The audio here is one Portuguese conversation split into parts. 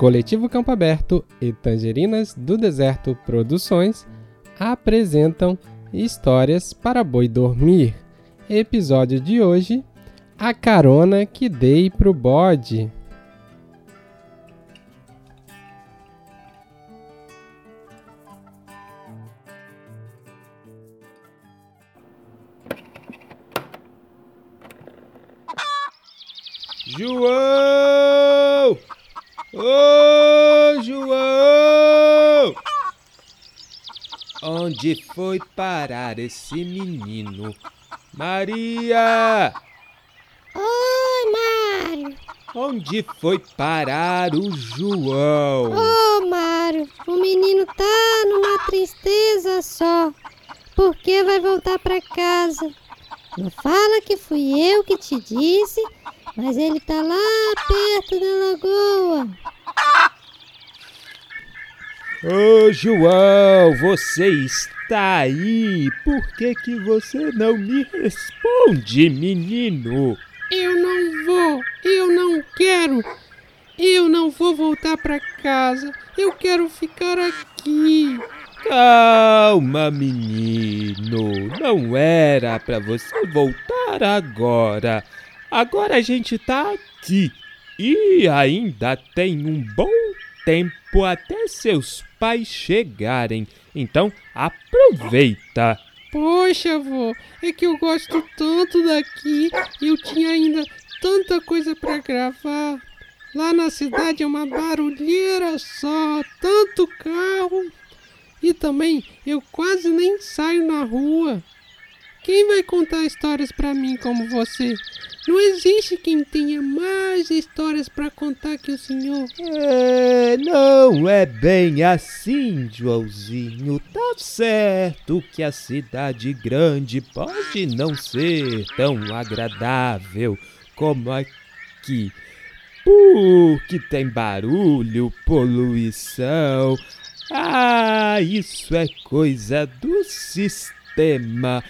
Coletivo Campo Aberto e Tangerinas do Deserto Produções apresentam Histórias para Boi Dormir. Episódio de hoje: A carona que dei pro bode. João! Ô, João! Onde foi parar esse menino? Maria! Oi, Mário. Onde foi parar o João? Ô, Mário, o menino tá numa tristeza só. Porque vai voltar pra casa. Não fala que fui eu que te disse, mas ele tá lá perto da lagoa. Ô, João, você está aí? Por que que você não me responde, menino? Eu não vou, eu não quero. Eu não vou voltar pra casa. Eu quero ficar aqui. Calma, menino. Não era pra você voltar agora. Agora a gente tá aqui e ainda tem um bom tempo até seus pais chegarem. Então aproveita. Poxa, avô, é que eu gosto tanto daqui. Eu tinha ainda tanta coisa pra gravar. Lá na cidade é uma barulheira só, tanto carro. E também eu quase nem saio na rua. Quem vai contar histórias pra mim como você? Não existe quem tenha mais histórias pra contar que o senhor. É, não é bem assim, Joãozinho. Tá certo que a cidade grande pode não ser tão agradável como aqui. Porque tem barulho, poluição. Ah, isso é coisa do sistema.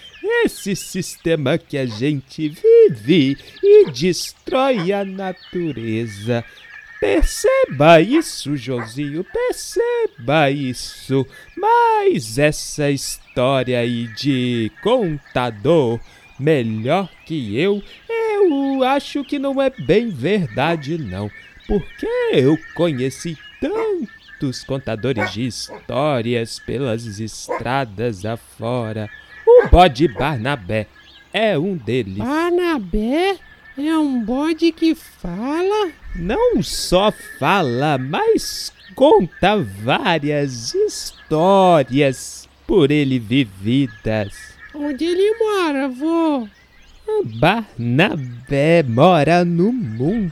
Esse sistema que a gente vive e destrói a natureza. Perceba isso, Josinho, perceba isso. Mas essa história aí de contador melhor que eu, eu acho que não é bem verdade, não. Porque eu conheci tantos contadores de histórias pelas estradas afora. Bode Barnabé é um deles. Barnabé é um bode que fala? Não só fala, mas conta várias histórias por ele vividas. Onde ele mora, vô? Barnabé mora no mundo.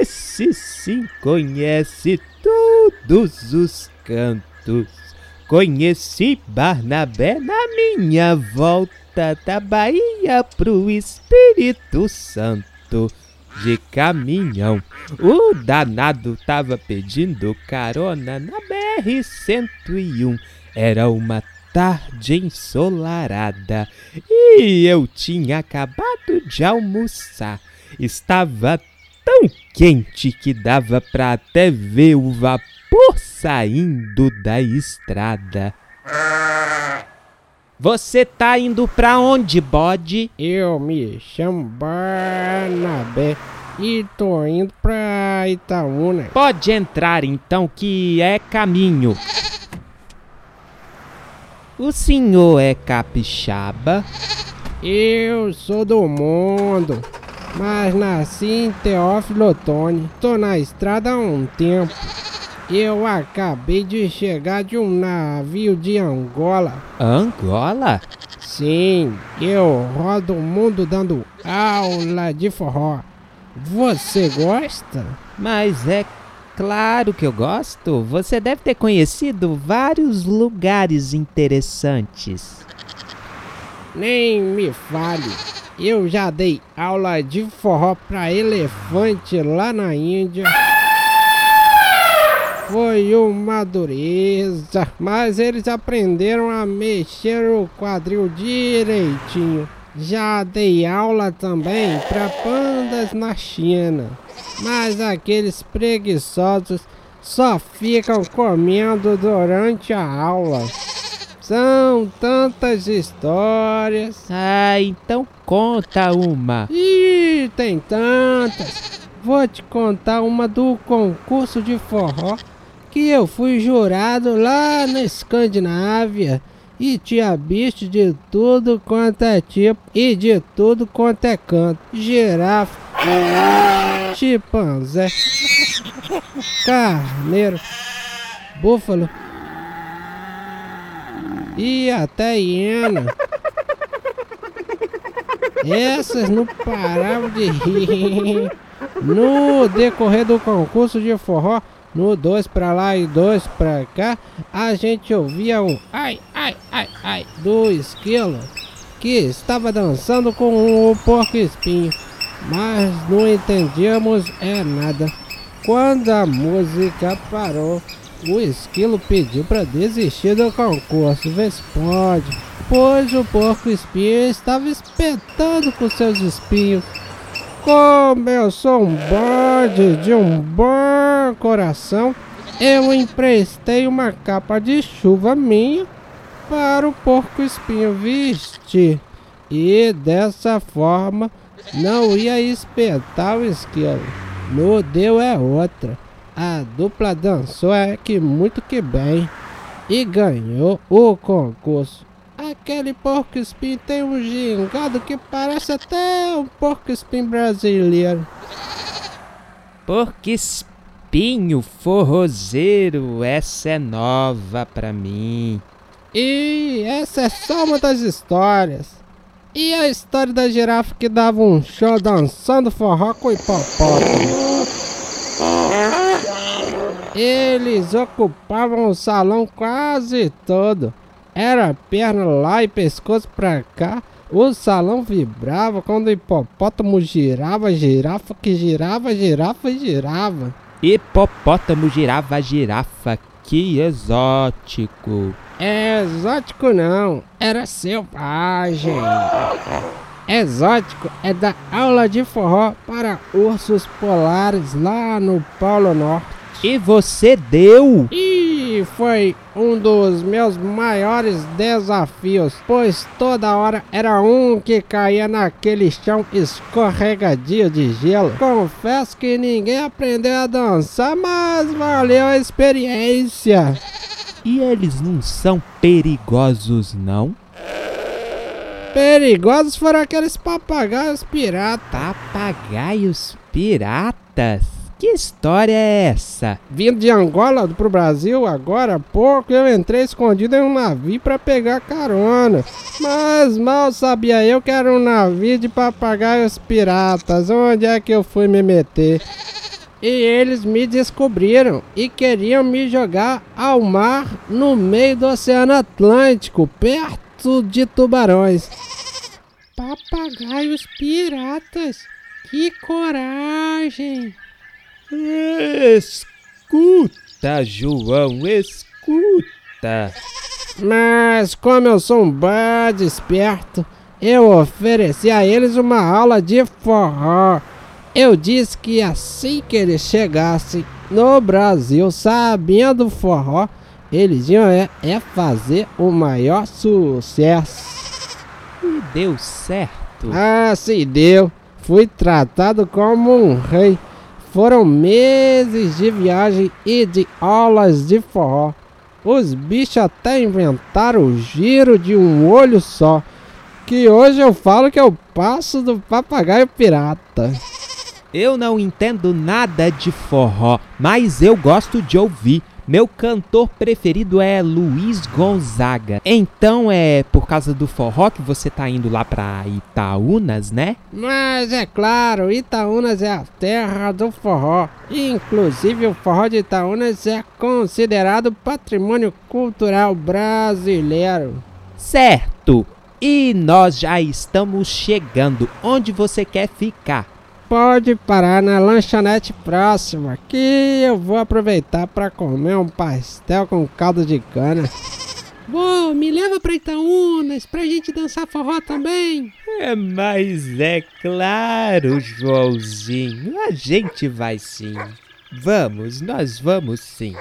Esse sim conhece todos os cantos. Conheci Barnabé na minha volta da Bahia pro Espírito Santo. De caminhão, o danado tava pedindo carona na BR-101. Era uma tarde ensolarada e eu tinha acabado de almoçar. Estava tão quente que dava para até ver o vapor saindo da estrada. Você tá indo pra onde, bode? Eu me chamo Barnabé e tô indo pra Itaúna. Pode entrar então, que é caminho. O senhor é capixaba? Eu sou do mundo, mas nasci em Teófilo Otoni. Tô na estrada há um tempo. Eu acabei de chegar de um navio de Angola. Angola? Sim, eu rodo o mundo dando aula de forró. Você gosta? Mas é claro que eu gosto. Você deve ter conhecido vários lugares interessantes. Nem me fale. Eu já dei aula de forró pra elefante lá na Índia. Foi uma dureza, mas eles aprenderam a mexer o quadril direitinho. Já dei aula também para pandas na China. Mas aqueles preguiçosos só ficam comendo durante a aula. São tantas histórias. Ah, então conta uma. Ih, tem tantas. Vou te contar uma do concurso de forró que eu fui jurado lá na Escandinávia e tinha bicho de tudo quanto é tipo e de tudo quanto é canto. Girafa, chimpanzé, carneiro, búfalo e até hiena. Essas não paravam de rir. No decorrer do concurso de forró, no dois pra lá e dois pra cá, a gente ouvia um ai, ai, ai, ai do esquilo que estava dançando com o porco espinho, mas não entendíamos é nada. Quando a música parou, o esquilo pediu para desistir do concurso. Pode, pois o porco espinho estava espetando com seus espinhos. Como eu sou um bode de um bom coração, eu emprestei uma capa de chuva minha para o porco espinho vestir. E dessa forma não ia espetar o esquilo. No deu é outra. A dupla dançou é que muito que bem e ganhou o concurso. Aquele porco espinho tem um gingado que parece até um porco espinho brasileiro. Porco espinho forrozeiro, essa é nova pra mim. E essa é só uma das histórias. E a história da girafa que dava um show dançando forró com hipopótamo. Eles ocupavam o salão quase todo. Era perna lá e pescoço pra cá. O salão vibrava quando o hipopótamo girava, girafa que girava, girafa girava. Hipopótamo girava, girafa, que exótico. É exótico não, era selvagem. Exótico é da aula de forró para ursos polares lá no Polo Norte. E você deu? E foi um dos meus maiores desafios, pois toda hora era um que caía naquele chão escorregadio de gelo. Confesso que ninguém aprendeu a dançar, mas valeu a experiência. E eles não são perigosos, não? Perigosos foram aqueles papagaios piratas. Papagaios piratas? Que história é essa? Vindo de Angola pro Brasil, agora há pouco eu entrei escondido em um navio para pegar carona. Mas mal sabia eu que era um navio de papagaios piratas. Onde é que eu fui me meter? E eles me descobriram e queriam me jogar ao mar no meio do Oceano Atlântico, perto de tubarões. Papagaios piratas, que coragem! Escuta, João, escuta. Mas como eu sou um bode esperto, eu ofereci a eles uma aula de forró. Eu disse que assim que eles chegassem no Brasil sabendo forró, eles iam é, é fazer o maior sucesso. E deu certo. Ah, se deu. Fui tratado como um rei. Foram meses de viagem e de aulas de forró. Os bichos até inventaram o giro de um olho só. Que hoje eu falo que é o passo do papagaio pirata. Eu não entendo nada de forró, mas eu gosto de ouvir. Meu cantor preferido é Luiz Gonzaga. Então é por causa do forró que você tá indo lá pra Itaúnas, né? Mas é claro, Itaúnas é a terra do forró. Inclusive o forró de Itaúnas é considerado patrimônio cultural brasileiro. Certo! E nós já estamos chegando. Onde você quer ficar? Pode parar na lanchonete próxima que eu vou aproveitar para comer um pastel com caldo de cana. Vô, me leva pra Itaúnas pra gente dançar forró também. É, mas é claro, Joãozinho, a gente vai sim. Vamos, nós vamos sim.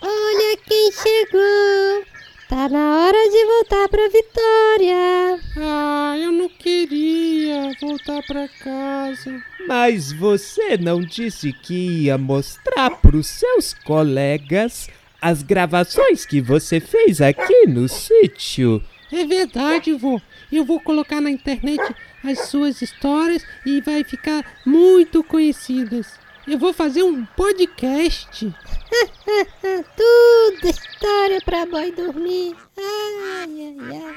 Olha quem chegou! Tá na hora de voltar pra Vitória. Ah, eu não queria voltar pra casa. Mas você não disse que ia mostrar pros seus colegas as gravações que você fez aqui no sítio? É verdade, vô. Eu vou colocar na internet as suas histórias e vai ficar muito conhecidas. Eu vou fazer um podcast. Tudo história pra boi dormir. Ai, ai, ai.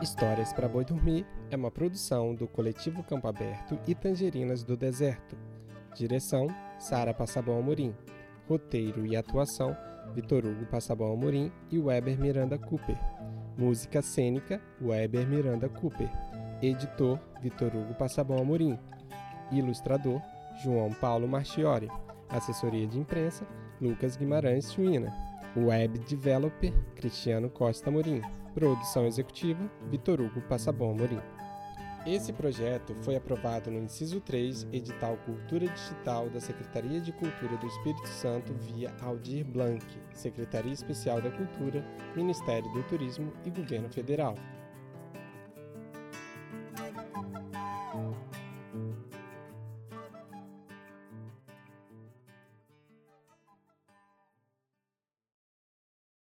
Histórias para Boi Dormir é uma produção do coletivo Campo Aberto e Tangerinas do Deserto. Direção: Sara Passabão Amorim. Roteiro e atuação: Vitor Hugo Passabão Amorim e Weber Miranda Cooper. Música cênica: Weber Miranda Cooper. Editor: Vitor Hugo Passabão Amorim. Ilustrador: João Paulo Marchiori. Assessoria de imprensa: Lucas Guimarães Suína. Web Developer: Cristiano Costa Amorim. Produção executiva: Vitor Hugo Passabon Amorim. Esse projeto foi aprovado no inciso 3, edital Cultura Digital da Secretaria de Cultura do Espírito Santo via Aldir Blanc, Secretaria Especial da Cultura, Ministério do Turismo e Governo Federal.